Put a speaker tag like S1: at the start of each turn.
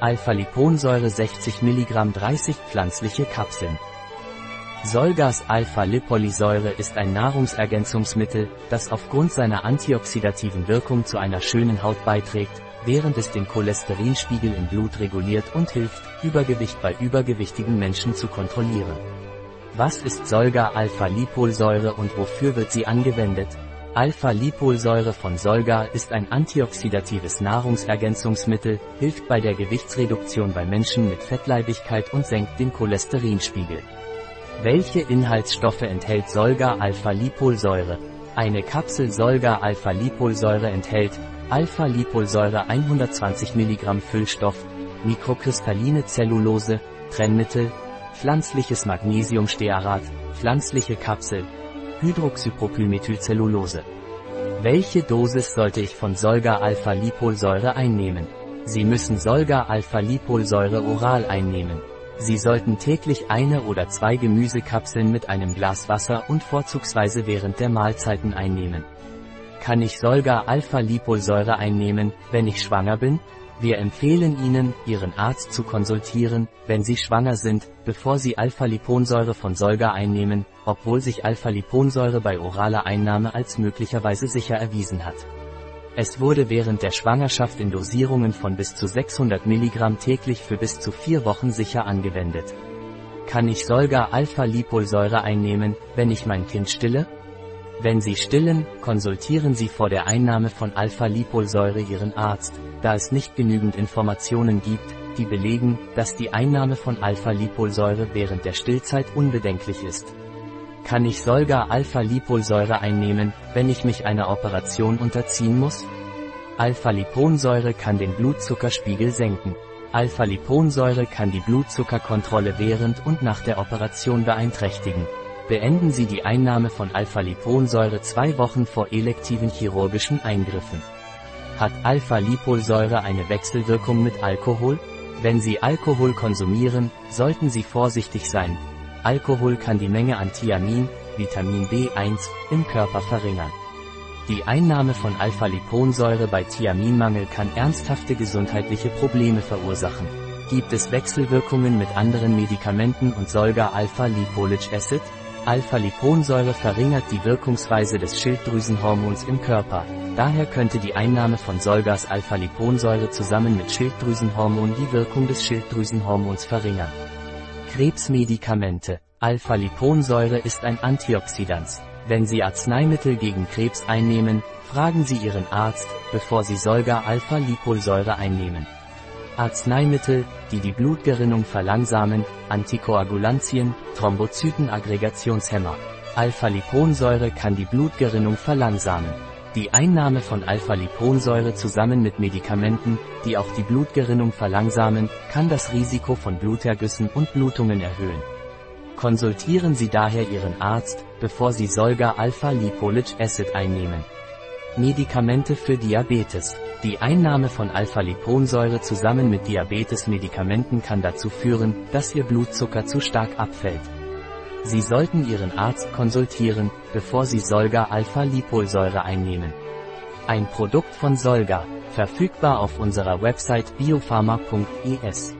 S1: Alpha-Liponsäure 60 mg 30 pflanzliche Kapseln. Solgas Alpha-Lipolysäure ist ein Nahrungsergänzungsmittel, das aufgrund seiner antioxidativen Wirkung zu einer schönen Haut beiträgt, während es den Cholesterinspiegel im Blut reguliert und hilft, Übergewicht bei übergewichtigen Menschen zu kontrollieren. Was ist Solga-Alpha-Lipolsäure und wofür wird sie angewendet? Alpha-Lipolsäure von Solga ist ein antioxidatives Nahrungsergänzungsmittel, hilft bei der Gewichtsreduktion bei Menschen mit Fettleibigkeit und senkt den Cholesterinspiegel. Welche Inhaltsstoffe enthält Solga-Alpha-Lipolsäure? Eine Kapsel Solga-Alpha-Lipolsäure enthält Alpha-Lipolsäure 120 mg Füllstoff, mikrokristalline Zellulose, Trennmittel, pflanzliches Magnesiumstearat, pflanzliche Kapsel, Hydroxypropylmethylcellulose. Welche Dosis sollte ich von Solga-Alpha-Lipolsäure einnehmen? Sie müssen Solga-Alpha-Lipolsäure oral einnehmen. Sie sollten täglich eine oder zwei Gemüsekapseln mit einem Glas Wasser und vorzugsweise während der Mahlzeiten einnehmen. Kann ich Solga-Alpha-Lipolsäure einnehmen, wenn ich schwanger bin? Wir empfehlen Ihnen, Ihren Arzt zu konsultieren, wenn Sie schwanger sind, bevor Sie Alpha-Liponsäure von Solga einnehmen, obwohl sich Alpha-Liponsäure bei oraler Einnahme als möglicherweise sicher erwiesen hat. Es wurde während der Schwangerschaft in Dosierungen von bis zu 600 mg täglich für bis zu vier Wochen sicher angewendet. Kann ich Solga-Alpha-Lipolsäure einnehmen, wenn ich mein Kind stille? Wenn Sie stillen, konsultieren Sie vor der Einnahme von Alpha-Lipolsäure Ihren Arzt, da es nicht genügend Informationen gibt, die belegen, dass die Einnahme von Alpha-Lipolsäure während der Stillzeit unbedenklich ist. Kann ich Solga-Alpha-Lipolsäure einnehmen, wenn ich mich einer Operation unterziehen muss? Alpha-Liponsäure kann den Blutzuckerspiegel senken. Alpha-Liponsäure kann die Blutzuckerkontrolle während und nach der Operation beeinträchtigen. Beenden Sie die Einnahme von Alpha-Liponsäure zwei Wochen vor elektiven chirurgischen Eingriffen. Hat Alpha-Lipolsäure eine Wechselwirkung mit Alkohol? Wenn Sie Alkohol konsumieren, sollten Sie vorsichtig sein. Alkohol kann die Menge an Thiamin, Vitamin B1, im Körper verringern. Die Einnahme von Alpha-Liponsäure bei Thiaminmangel kann ernsthafte gesundheitliche Probleme verursachen. Gibt es Wechselwirkungen mit anderen Medikamenten und Solga Alpha-Lipolic Acid? Alpha-Liponsäure verringert die Wirkungsweise des Schilddrüsenhormons im Körper. Daher könnte die Einnahme von Solgas Alpha-Liponsäure zusammen mit Schilddrüsenhormon die Wirkung des Schilddrüsenhormons verringern. Krebsmedikamente. Alpha-Liponsäure ist ein Antioxidant. Wenn Sie Arzneimittel gegen Krebs einnehmen, fragen Sie Ihren Arzt, bevor Sie Solga-Alpha-Lipolsäure einnehmen. Arzneimittel, die die Blutgerinnung verlangsamen, Antikoagulantien, Thrombozytenaggregationshemmer. Alpha-Liponsäure kann die Blutgerinnung verlangsamen. Die Einnahme von Alpha-Liponsäure zusammen mit Medikamenten, die auch die Blutgerinnung verlangsamen, kann das Risiko von Blutergüssen und Blutungen erhöhen. Konsultieren Sie daher Ihren Arzt, bevor Sie Solga-Alpha-Lipolic Acid einnehmen. Medikamente für Diabetes. Die Einnahme von Alpha-Liponsäure zusammen mit Diabetes-Medikamenten kann dazu führen, dass Ihr Blutzucker zu stark abfällt. Sie sollten Ihren Arzt konsultieren, bevor Sie Solga-Alpha-Lipolsäure einnehmen. Ein Produkt von Solga, verfügbar auf unserer Website biopharma.es.